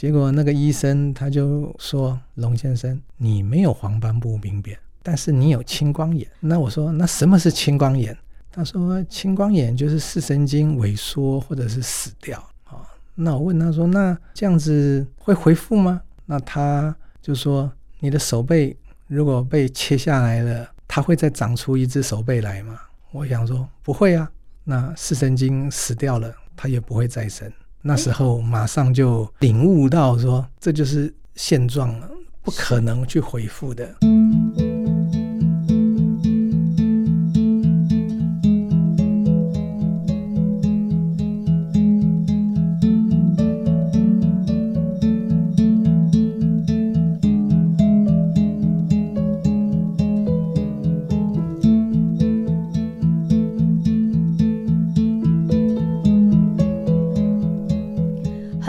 结果那个医生他就说：“龙先生，你没有黄斑部病变，但是你有青光眼。”那我说：“那什么是青光眼？”他说：“青光眼就是视神经萎缩或者是死掉啊。”那我问他说：“那这样子会恢复吗？”那他就说：“你的手背如果被切下来了，它会再长出一只手背来吗？”我想说：“不会啊。”那视神经死掉了，它也不会再生。那时候马上就领悟到说：“这就是现状了，不可能去回复的。”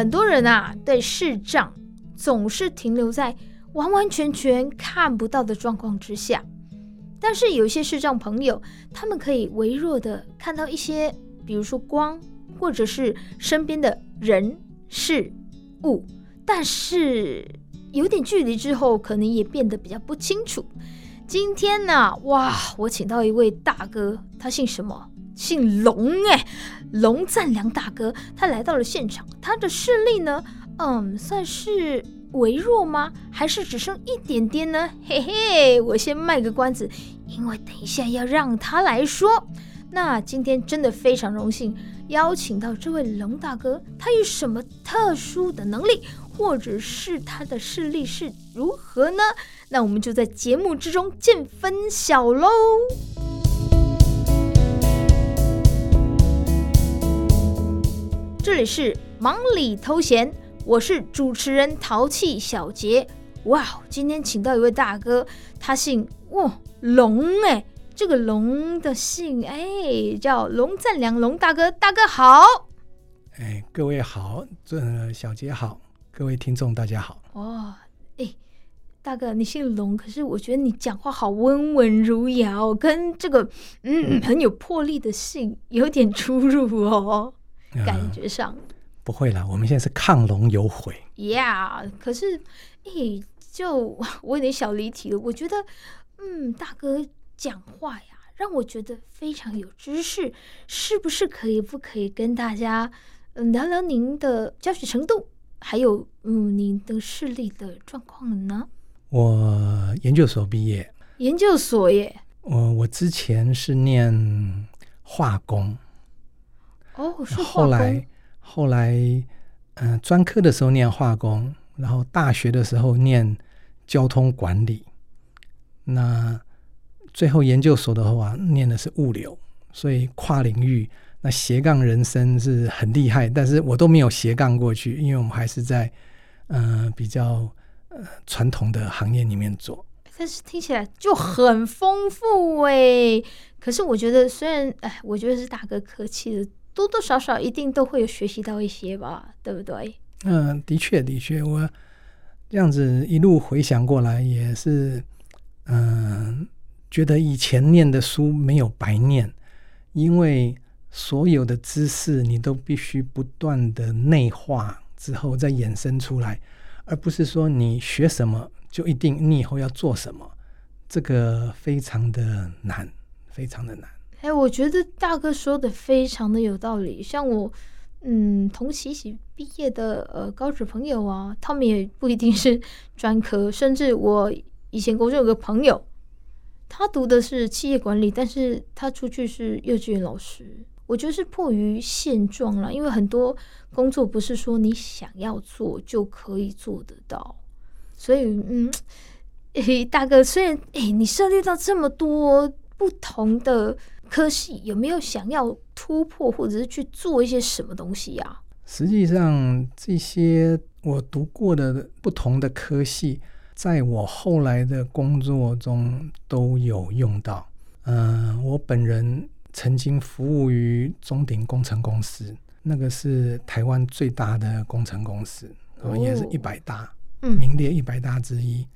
很多人啊，对视障总是停留在完完全全看不到的状况之下。但是有一些视障朋友，他们可以微弱的看到一些，比如说光，或者是身边的人事物，但是有点距离之后，可能也变得比较不清楚。今天呢，哇，我请到一位大哥，他姓什么？姓龙哎，龙赞良大哥，他来到了现场。他的视力呢，嗯，算是微弱吗？还是只剩一点点呢？嘿嘿，我先卖个关子，因为等一下要让他来说。那今天真的非常荣幸邀请到这位龙大哥，他有什么特殊的能力，或者是他的视力是如何呢？那我们就在节目之中见分晓喽。这里是忙里偷闲，我是主持人淘气小杰。哇，今天请到一位大哥，他姓哇龙哎，这个龙的姓哎叫龙赞良，龙大哥，大哥好。哎，各位好，这小杰好，各位听众大家好。哦，哎，大哥你姓龙，可是我觉得你讲话好温文儒雅哦，跟这个嗯很有魄力的姓有点出入哦。感觉上、嗯、不会啦，我们现在是亢龙有悔。Yeah，可是，诶，就我有点小离题了。我觉得，嗯，大哥讲话呀，让我觉得非常有知识。是不是可以不可以跟大家嗯聊聊您的教学程度，还有嗯您的视力的状况呢？我研究所毕业，研究所耶。我我之前是念化工。哦，是。后来，后来，嗯、呃，专科的时候念化工，然后大学的时候念交通管理，那最后研究所的话念的是物流，所以跨领域，那斜杠人生是很厉害，但是我都没有斜杠过去，因为我们还是在嗯、呃、比较呃传统的行业里面做。但是听起来就很丰富哎，可是我觉得虽然哎，我觉得是大哥客气的。多多少少一定都会有学习到一些吧，对不对？嗯，的确的确，我这样子一路回想过来，也是嗯，觉得以前念的书没有白念，因为所有的知识你都必须不断的内化之后再衍生出来，而不是说你学什么就一定你以后要做什么，这个非常的难，非常的难。哎，我觉得大哥说的非常的有道理。像我，嗯，同期一起毕业的呃高职朋友啊，他们也不一定是 专科。甚至我以前高中有个朋友，他读的是企业管理，但是他出去是幼稚园老师。我觉得是迫于现状了，因为很多工作不是说你想要做就可以做得到。所以，嗯，哎，大哥，虽然哎，你涉猎到这么多不同的。科系有没有想要突破，或者是去做一些什么东西呀、啊？实际上，这些我读过的不同的科系，在我后来的工作中都有用到。嗯、呃，我本人曾经服务于中鼎工程公司，那个是台湾最大的工程公司，哦、也是一百大，嗯，名列一百大之一。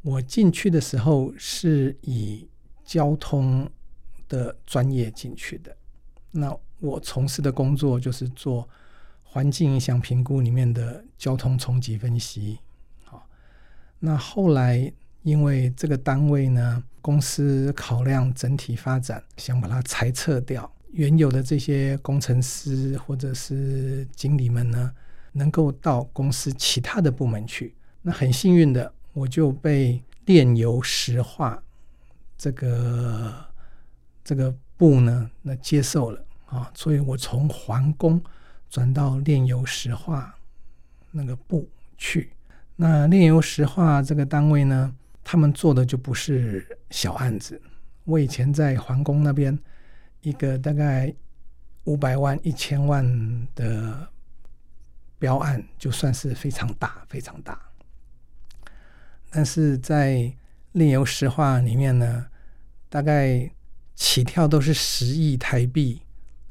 我进去的时候是以交通。的专业进去的，那我从事的工作就是做环境影响评估里面的交通冲击分析。好，那后来因为这个单位呢，公司考量整体发展，想把它裁撤掉，原有的这些工程师或者是经理们呢，能够到公司其他的部门去。那很幸运的，我就被炼油石化这个这个部呢，那接受了啊，所以我从环工转到炼油石化那个部去。那炼油石化这个单位呢，他们做的就不是小案子。我以前在环工那边，一个大概五百万、一千万的标案，就算是非常大、非常大。但是在炼油石化里面呢，大概起跳都是十亿台币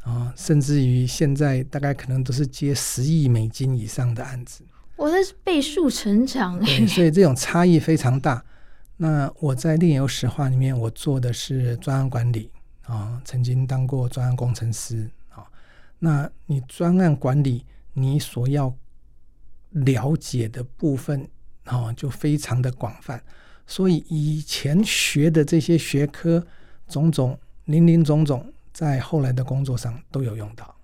啊，甚至于现在大概可能都是接十亿美金以上的案子。我这是倍数成长哎，所以这种差异非常大。那我在炼油石化里面，我做的是专案管理啊，曾经当过专案工程师啊。那你专案管理，你所要了解的部分啊，就非常的广泛。所以以前学的这些学科，种种林林总总，在后来的工作上都有用到。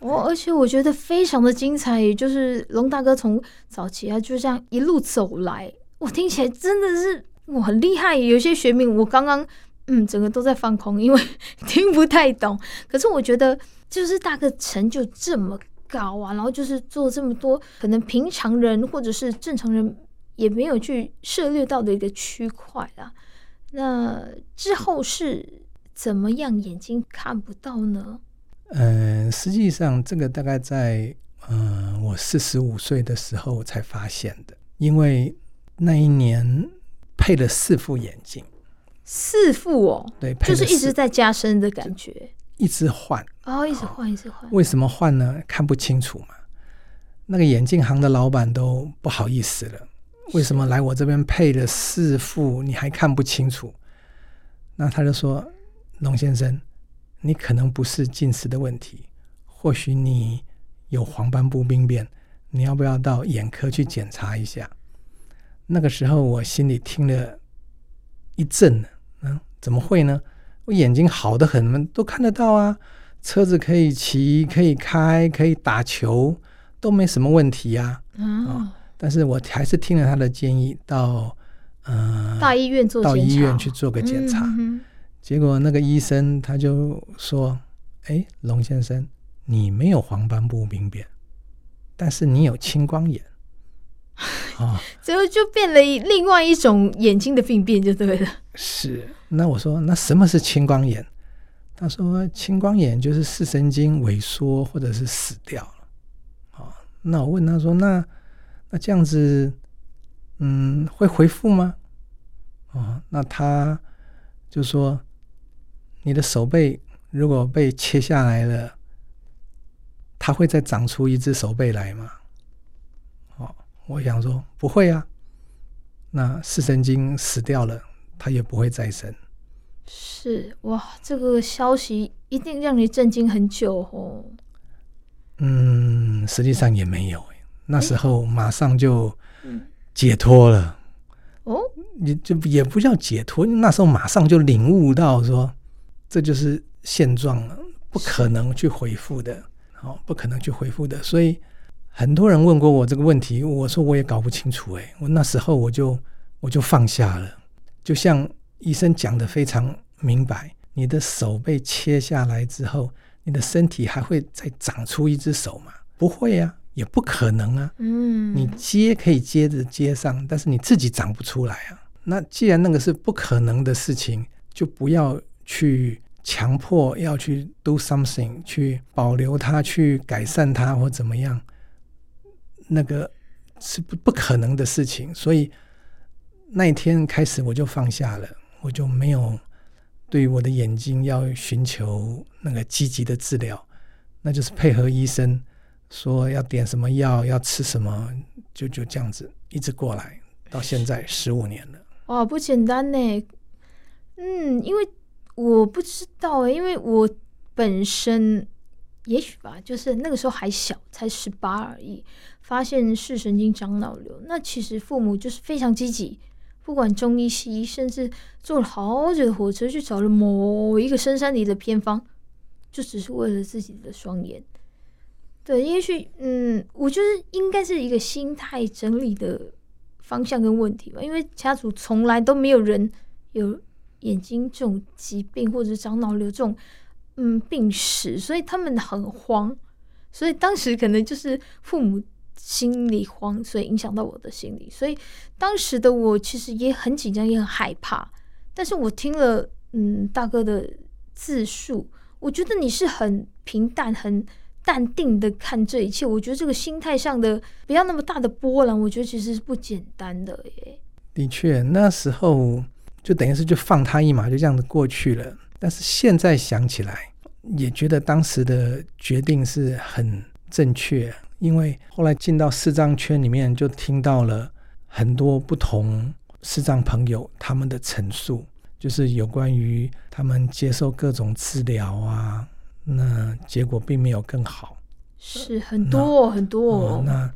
哦，而且我觉得非常的精彩，也就是龙大哥从早期啊就这样一路走来。我听起来真的是我很厉害，有些学名我刚刚嗯整个都在放空，因为听不太懂。可是我觉得就是大哥成就这么高啊，然后就是做这么多可能平常人或者是正常人也没有去涉猎到的一个区块啊。那之后是怎么样眼睛看不到呢？嗯，实际上这个大概在嗯我四十五岁的时候才发现的，因为。那一年配了四副眼镜，四副哦，对，就是一直在加深的感觉，一直换哦，一直换，一直换。为什么换呢？看不清楚嘛。那个眼镜行的老板都不好意思了，为什么来我这边配了四副，你还看不清楚？那他就说：“龙先生，你可能不是近视的问题，或许你有黄斑部病变，你要不要到眼科去检查一下？”那个时候我心里听了一震，嗯，怎么会呢？我眼睛好得很，都看得到啊，车子可以骑，可以开，可以打球，都没什么问题呀。啊，但是我还是听了他的建议，到呃大医院做到医院去做个检查。结果那个医生他就说：“哎，龙先生，你没有黄斑部病变，但是你有青光眼。”啊，最后就变了另外一种眼睛的病变，就对了。是，那我说，那什么是青光眼？他说，青光眼就是视神经萎缩或者是死掉了。啊，那我问他说，那那这样子，嗯，会恢复吗？哦，那他就说，你的手背如果被切下来了，它会再长出一只手背来吗？哦我想说不会啊，那视神经死掉了，它也不会再生。是哇，这个消息一定让你震惊很久哦。嗯，实际上也没有，那时候马上就解脱了。哦，你就也不叫解脱，那时候马上就领悟到说，这就是现状了，不可能去回复的，哦，不可能去回复的，所以。很多人问过我这个问题，我说我也搞不清楚哎，我那时候我就我就放下了，就像医生讲的非常明白，你的手被切下来之后，你的身体还会再长出一只手吗？不会啊，也不可能啊。嗯，你接可以接着接上，但是你自己长不出来啊。那既然那个是不可能的事情，就不要去强迫要去 do something，去保留它，去改善它或怎么样。那个是不不可能的事情，所以那一天开始我就放下了，我就没有对我的眼睛要寻求那个积极的治疗，那就是配合医生说要点什么药，要吃什么，就就这样子一直过来，到现在十五年了。哇，不简单呢。嗯，因为我不知道，因为我本身也许吧，就是那个时候还小，才十八而已，发现视神经长脑瘤。那其实父母就是非常积极，不管中医西医，甚至坐了好久的火车去找了某一个深山里的偏方，就只是为了自己的双眼。对，也许嗯，我觉得应该是一个心态整理的方向跟问题吧。因为家族从来都没有人有眼睛这种疾病，或者长脑瘤这种。嗯，病史，所以他们很慌，所以当时可能就是父母心里慌，所以影响到我的心理，所以当时的我其实也很紧张，也很害怕。但是我听了嗯大哥的自述，我觉得你是很平淡、很淡定的看这一切。我觉得这个心态上的不要那么大的波澜，我觉得其实是不简单的耶。的确，那时候就等于是就放他一马，就这样子过去了。但是现在想起来，也觉得当时的决定是很正确，因为后来进到视障圈里面，就听到了很多不同视障朋友他们的陈述，就是有关于他们接受各种治疗啊，那结果并没有更好，是很多很多。哦，那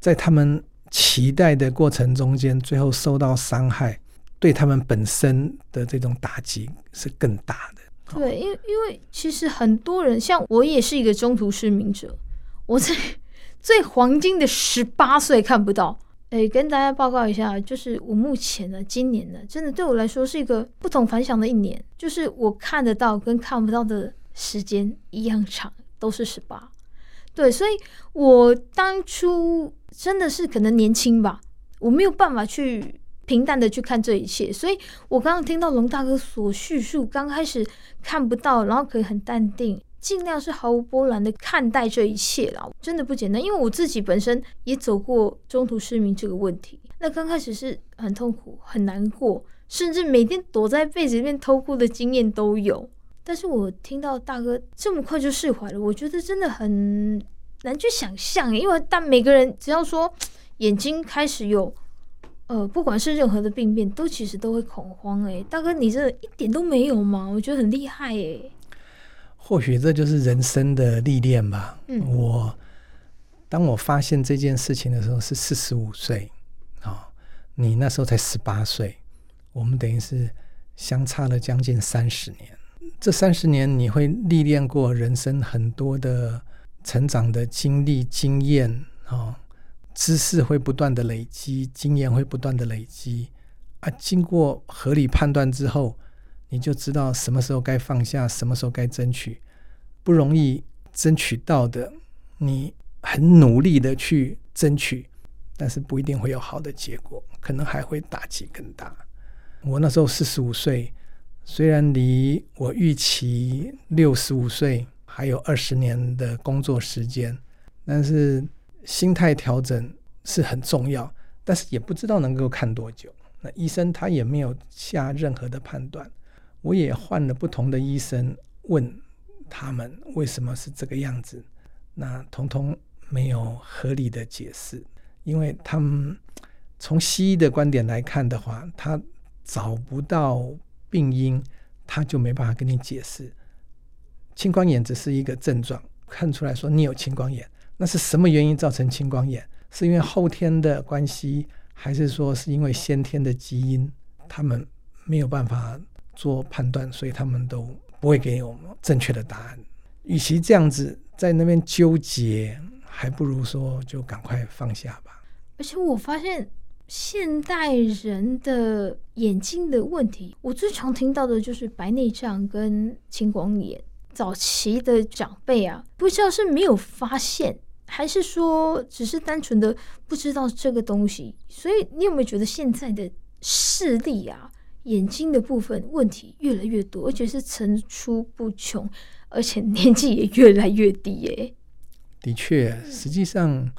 在他们期待的过程中间，最后受到伤害。对他们本身的这种打击是更大的。对，因为因为其实很多人像我也是一个中途失明者，我在 最黄金的十八岁看不到。哎，跟大家报告一下，就是我目前呢，今年呢，真的对我来说是一个不同凡响的一年。就是我看得到跟看不到的时间一样长，都是十八。对，所以我当初真的是可能年轻吧，我没有办法去。平淡的去看这一切，所以我刚刚听到龙大哥所叙述，刚开始看不到，然后可以很淡定，尽量是毫无波澜的看待这一切啦，真的不简单。因为我自己本身也走过中途失明这个问题，那刚开始是很痛苦、很难过，甚至每天躲在被子里面偷哭的经验都有。但是我听到大哥这么快就释怀了，我觉得真的很难去想象，因为但每个人只要说眼睛开始有。呃，不管是任何的病变，都其实都会恐慌哎。大哥，你这一点都没有吗？我觉得很厉害哎。或许这就是人生的历练吧。嗯，我当我发现这件事情的时候是四十五岁，啊，你那时候才十八岁，我们等于是相差了将近三十年。这三十年你会历练过人生很多的成长的经历、经验啊。知识会不断的累积，经验会不断的累积，啊，经过合理判断之后，你就知道什么时候该放下，什么时候该争取。不容易争取到的，你很努力的去争取，但是不一定会有好的结果，可能还会打击更大。我那时候四十五岁，虽然离我预期六十五岁还有二十年的工作时间，但是。心态调整是很重要，但是也不知道能够看多久。那医生他也没有下任何的判断，我也换了不同的医生，问他们为什么是这个样子，那通通没有合理的解释，因为他们从西医的观点来看的话，他找不到病因，他就没办法跟你解释。青光眼只是一个症状，看出来说你有青光眼。那是什么原因造成青光眼？是因为后天的关系，还是说是因为先天的基因？他们没有办法做判断，所以他们都不会给我们正确的答案。与其这样子在那边纠结，还不如说就赶快放下吧。而且我发现现代人的眼睛的问题，我最常听到的就是白内障跟青光眼。早期的长辈啊，不知道是没有发现。还是说，只是单纯的不知道这个东西，所以你有没有觉得现在的视力啊，眼睛的部分问题越来越多，而且是层出不穷，而且年纪也越来越低耶？的确，实际上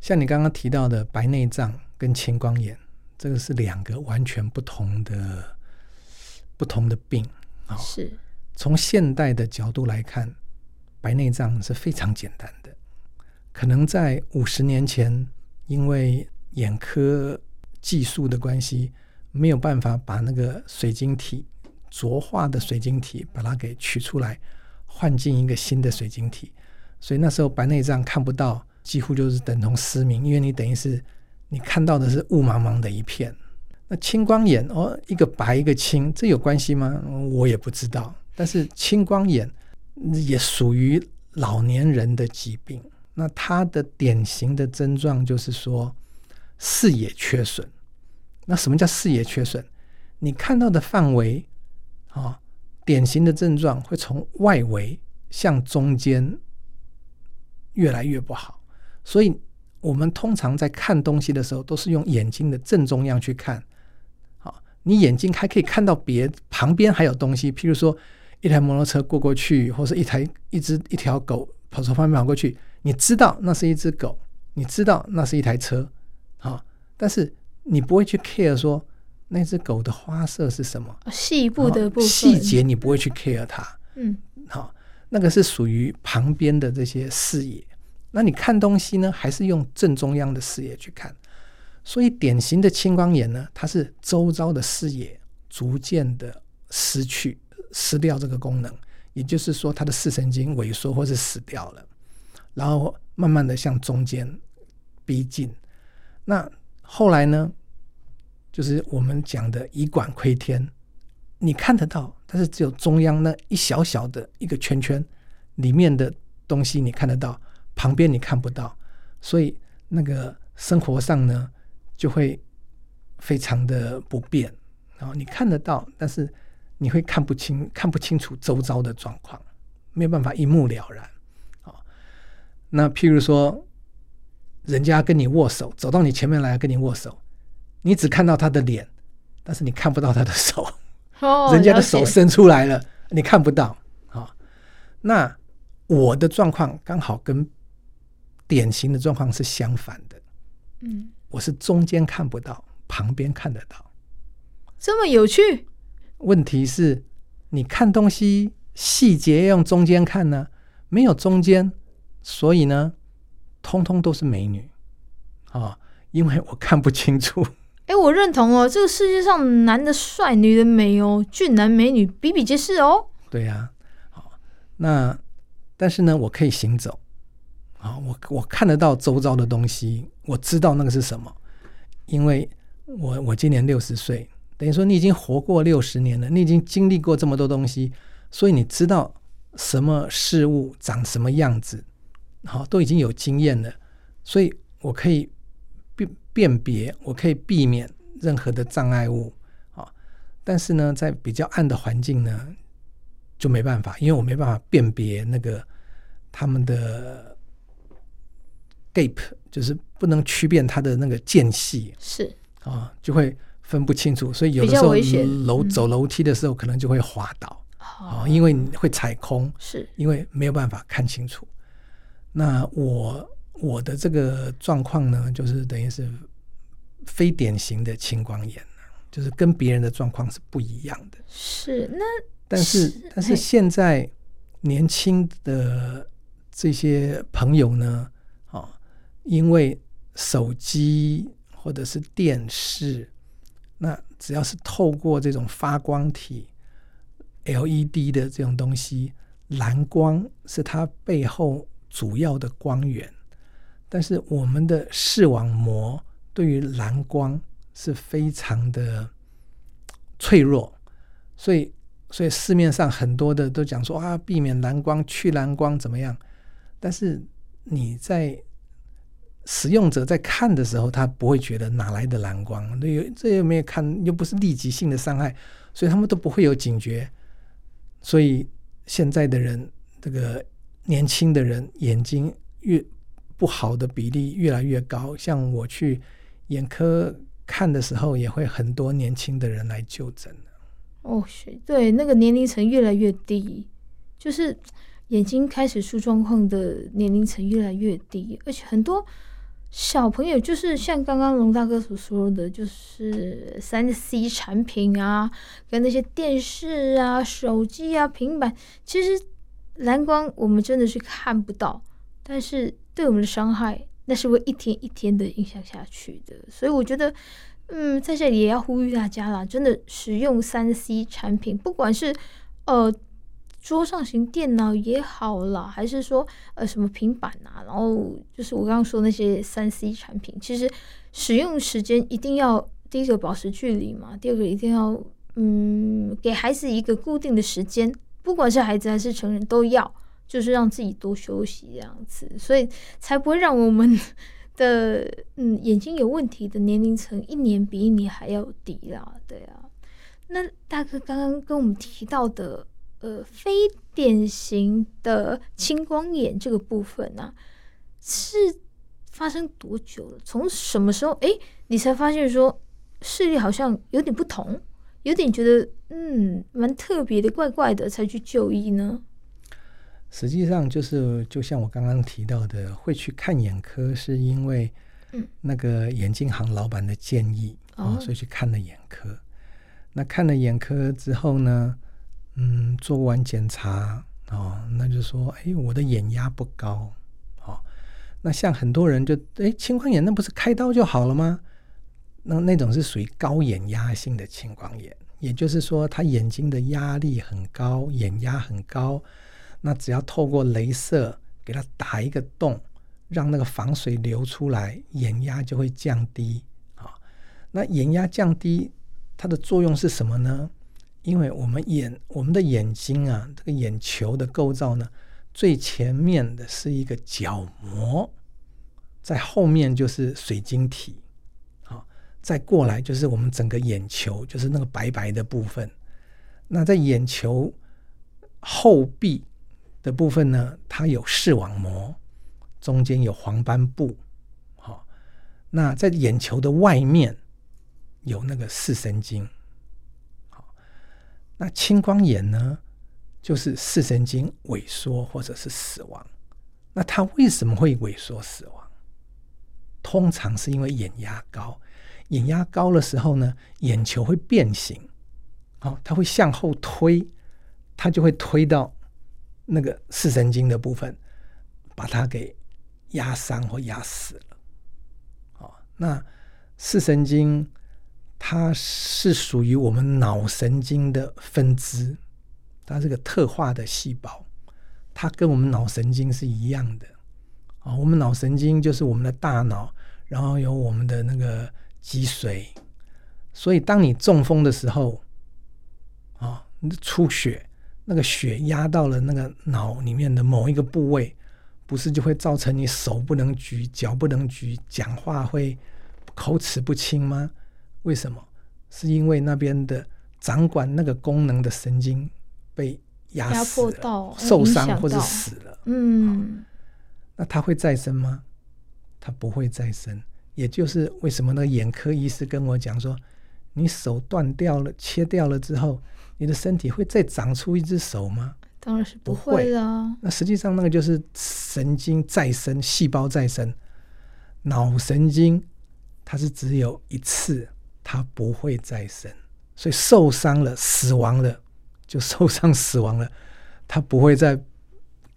像你刚刚提到的白内障跟青光眼，这个是两个完全不同的不同的病啊。是从现代的角度来看，白内障是非常简单的。可能在五十年前，因为眼科技术的关系，没有办法把那个水晶体浊化的水晶体把它给取出来，换进一个新的水晶体，所以那时候白内障看不到，几乎就是等同失明，因为你等于是你看到的是雾茫茫的一片。那青光眼哦，一个白一个青，这有关系吗？我也不知道。但是青光眼也属于老年人的疾病。那它的典型的症状就是说视野缺损。那什么叫视野缺损？你看到的范围啊、典型的症状会从外围向中间越来越不好。所以，我们通常在看东西的时候，都是用眼睛的正中央去看。好，你眼睛还可以看到别旁边还有东西，譬如说一台摩托车过过去，或是一台一只一条狗跑从旁边跑过去，你知道那是一只狗，你知道那是一台车，好，但是你不会去 care 说那只狗的花色是什么，细部的部分细节你不会去 care 它，嗯，好，那个是属于旁边的这些视野。那你看东西呢，还是用正中央的视野去看？所以典型的青光眼呢，它是周遭的视野逐渐的失去、失掉这个功能，也就是说，它的视神经萎缩或是死掉了，然后慢慢的向中间逼近。那后来呢，就是我们讲的以管窥天，你看得到，但是只有中央那一小小的一个圈圈里面的东西你看得到。旁边你看不到，所以那个生活上呢，就会非常的不便。然后你看得到，但是你会看不清、看不清楚周遭的状况，没有办法一目了然。那譬如说，人家跟你握手，走到你前面来跟你握手，你只看到他的脸，但是你看不到他的手。哦，人家的手伸出来了，你看不到。啊，那我的状况刚好跟。典型的状况是相反的，嗯，我是中间看不到，旁边看得到，这么有趣。问题是，你看东西细节要用中间看呢，没有中间，所以呢，通通都是美女啊、哦，因为我看不清楚。哎，我认同哦，这个世界上男的帅，女的美哦，俊男美女比比皆是哦。对呀、啊，好，那但是呢，我可以行走。啊，我我看得到周遭的东西，我知道那个是什么，因为我我今年六十岁，等于说你已经活过六十年了，你已经经历过这么多东西，所以你知道什么事物长什么样子，好，都已经有经验了，所以我可以辨辨别，我可以避免任何的障碍物，啊，但是呢，在比较暗的环境呢，就没办法，因为我没办法辨别那个他们的。Gap 就是不能区辨它的那个间隙，是啊，就会分不清楚，所以有的时候楼走楼梯的时候可能就会滑倒啊，因为你会踩空，是因为没有办法看清楚。那我我的这个状况呢，就是等于是非典型的青光眼，就是跟别人的状况是不一样的。是那但是但是现在年轻的这些朋友呢？因为手机或者是电视，那只要是透过这种发光体 LED 的这种东西，蓝光是它背后主要的光源。但是我们的视网膜对于蓝光是非常的脆弱，所以所以市面上很多的都讲说啊，避免蓝光、去蓝光怎么样？但是你在使用者在看的时候，他不会觉得哪来的蓝光，这这又没有看，又不是立即性的伤害，所以他们都不会有警觉。所以现在的人，这个年轻的人眼睛越不好的比例越来越高。像我去眼科看的时候，也会很多年轻的人来就诊。哦，对，那个年龄层越来越低，就是眼睛开始出状况的年龄层越来越低，而且很多。小朋友就是像刚刚龙大哥所说的，就是三 C 产品啊，跟那些电视啊、手机啊、平板，其实蓝光我们真的是看不到，但是对我们的伤害，那是会一天一天的影响下去的。所以我觉得，嗯，在这里也要呼吁大家啦，真的使用三 C 产品，不管是呃桌上型电脑也好啦，还是说呃什么平板啊，然后就是我刚刚说那些三 C 产品，其实使用时间一定要第一个保持距离嘛，第二个一定要嗯给孩子一个固定的时间，不管是孩子还是成人都要，就是让自己多休息这样子，所以才不会让我们的 嗯眼睛有问题的年龄层一年比一年还要低啦，对啊。那大哥刚刚跟我们提到的。呃，非典型的青光眼这个部分呢、啊，是发生多久了？从什么时候？哎，你才发现说视力好像有点不同，有点觉得嗯，蛮特别的，怪怪的，才去就医呢？实际上就是，就像我刚刚提到的，会去看眼科，是因为那个眼镜行老板的建议啊、所以去看了眼科。那看了眼科之后呢？嗯，做完检查哦，那就说，哎，我的眼压不高，哦，那像很多人就，哎，青光眼那不是开刀就好了吗？那那种是属于高眼压性的青光眼，也就是说，他眼睛的压力很高，眼压很高，那只要透过镭射给他打一个洞，让那个房水流出来，眼压就会降低啊，那眼压降低，它的作用是什么呢？因为我们眼，我们的眼睛啊，这个眼球的构造呢，最前面的是一个角膜，在后面就是水晶体，好，再过来就是我们整个眼球，就是那个白白的部分。那在眼球后壁的部分呢，它有视网膜，中间有黄斑部，好，那在眼球的外面有那个视神经。那青光眼呢，就是视神经萎缩或者是死亡。那它为什么会萎缩死亡？通常是因为眼压高，眼压高的时候呢，眼球会变形，哦，它会向后推，它就会推到那个视神经的部分，把它给压伤或压死了。哦，那视神经。它是属于我们脑神经的分支，它是个特化的细胞，它跟我们脑神经是一样的啊。我们脑神经就是我们的大脑，然后有我们的那个脊髓，所以当你中风的时候，啊，你出血，那个血压到了那个脑里面的某一个部位，不是就会造成你手不能举、脚不能举、讲话会口齿不清吗？为什么？是因为那边的掌管那个功能的神经被压死迫到、受伤或者死了。嗯，那它会再生吗？它不会再生。也就是为什么那个眼科医师跟我讲说，你手断掉了、切掉了之后，你的身体会再长出一只手吗？当然是不会啦。那实际上那个就是神经再生、细胞再生。脑神经它是只有一次。它不会再生，所以受伤了、死亡了，就受伤死亡了。它不会再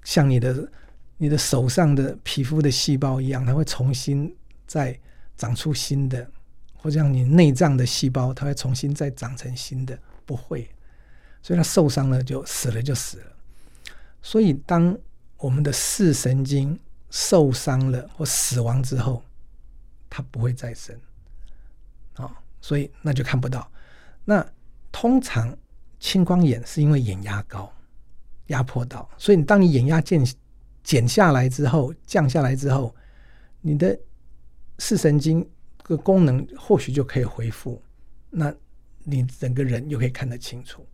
像你的、你的手上的皮肤的细胞一样，它会重新再长出新的，或者像你内脏的细胞，它会重新再长成新的，不会。所以它受伤了就死了就死了。所以当我们的视神经受伤了或死亡之后，它不会再生，啊、所以那就看不到。那通常青光眼是因为眼压高，压迫到。所以你当你眼压减减下来之后，降下来之后，你的视神经的功能或许就可以恢复，那你整个人又可以看得清楚。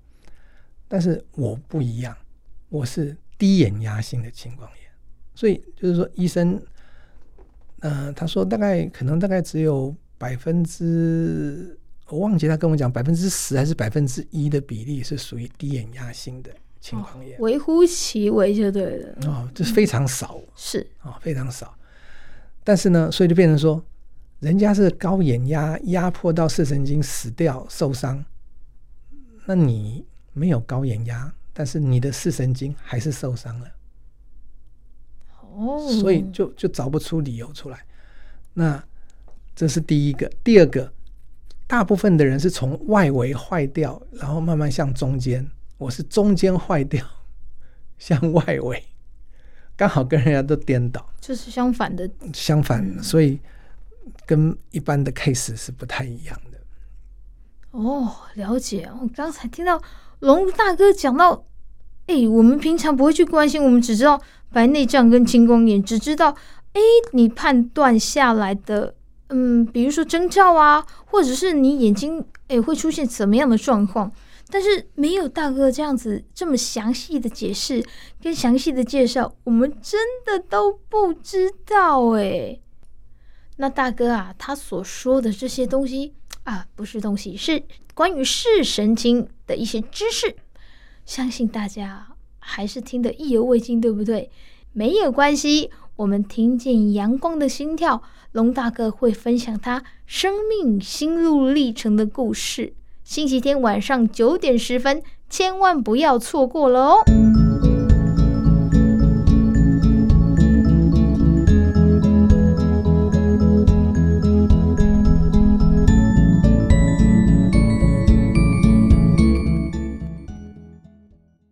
但是我不一样，我是低眼压性的青光眼，所以就是说医生，呃，他说大概可能大概只有。百分之我忘记他跟我讲百分之十还是百分之一的比例是属于低眼压性的青光眼，微乎其微就对了。哦，这是非常少，嗯、是啊、哦，非常少。但是呢，所以就变成说，人家是高眼压压迫到视神经死掉受伤，那你没有高眼压，但是你的视神经还是受伤了，哦，所以就就找不出理由出来，那。这是第一个，第二个，大部分的人是从外围坏掉，然后慢慢向中间。我是中间坏掉，向外围，刚好跟人家都颠倒，就是相反的。相反，嗯、所以跟一般的 case 是不太一样的。哦，了解。我刚才听到龙大哥讲到，哎、欸，我们平常不会去关心，我们只知道白内障跟青光眼，只知道，哎、欸，你判断下来的，嗯，比如说征兆啊，或者是你眼睛，哎、会出现怎么样的状况。但是没有大哥这样子这么详细的解释跟详细的介绍，我们真的都不知道哎。那大哥啊，他所说的这些东西啊，不是东西，是关于视神经的一些知识，相信大家还是听得意犹未尽，对不对？没有关系，我们听见阳光的心跳，龙大哥会分享他生命心路历程的故事。星期天晚上九点十分，千万不要错过了哦！